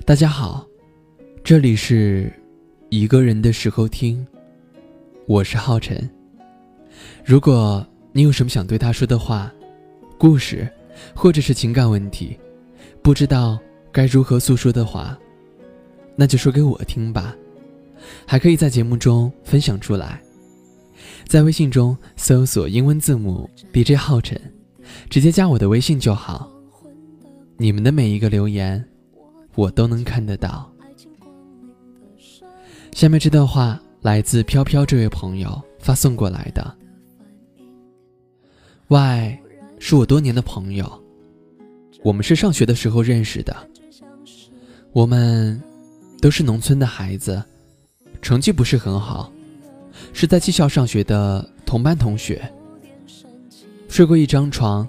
大家好，这里是一个人的时候听，我是浩辰。如果你有什么想对他说的话、故事，或者是情感问题，不知道该如何诉说的话，那就说给我听吧。还可以在节目中分享出来，在微信中搜索英文字母 DJ 浩辰，直接加我的微信就好。你们的每一个留言，我都能看得到。下面这段话来自飘飘这位朋友发送过来的。Y 是我多年的朋友，我们是上学的时候认识的。我们都是农村的孩子。成绩不是很好，是在技校上学的同班同学。睡过一张床，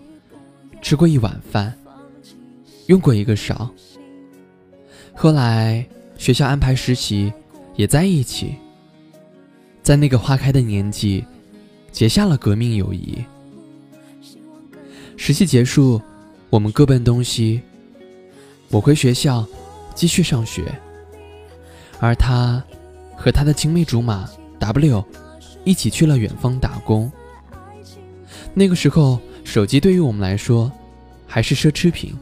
吃过一碗饭，用过一个勺。后来学校安排实习，也在一起。在那个花开的年纪，结下了革命友谊。实习结束，我们各奔东西。我回学校继续上学，而他。和他的青梅竹马 W 一起去了远方打工。那个时候，手机对于我们来说还是奢侈品，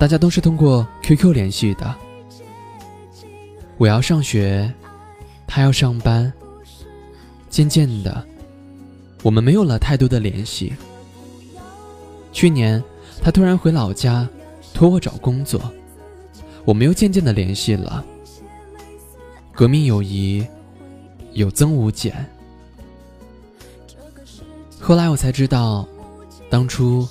大家都是通过 QQ 联系的。我要上学，他要上班。渐渐的，我们没有了太多的联系。去年，他突然回老家，托我找工作，我们又渐渐的联系了。革命友谊有增无减。后来我才知道，当初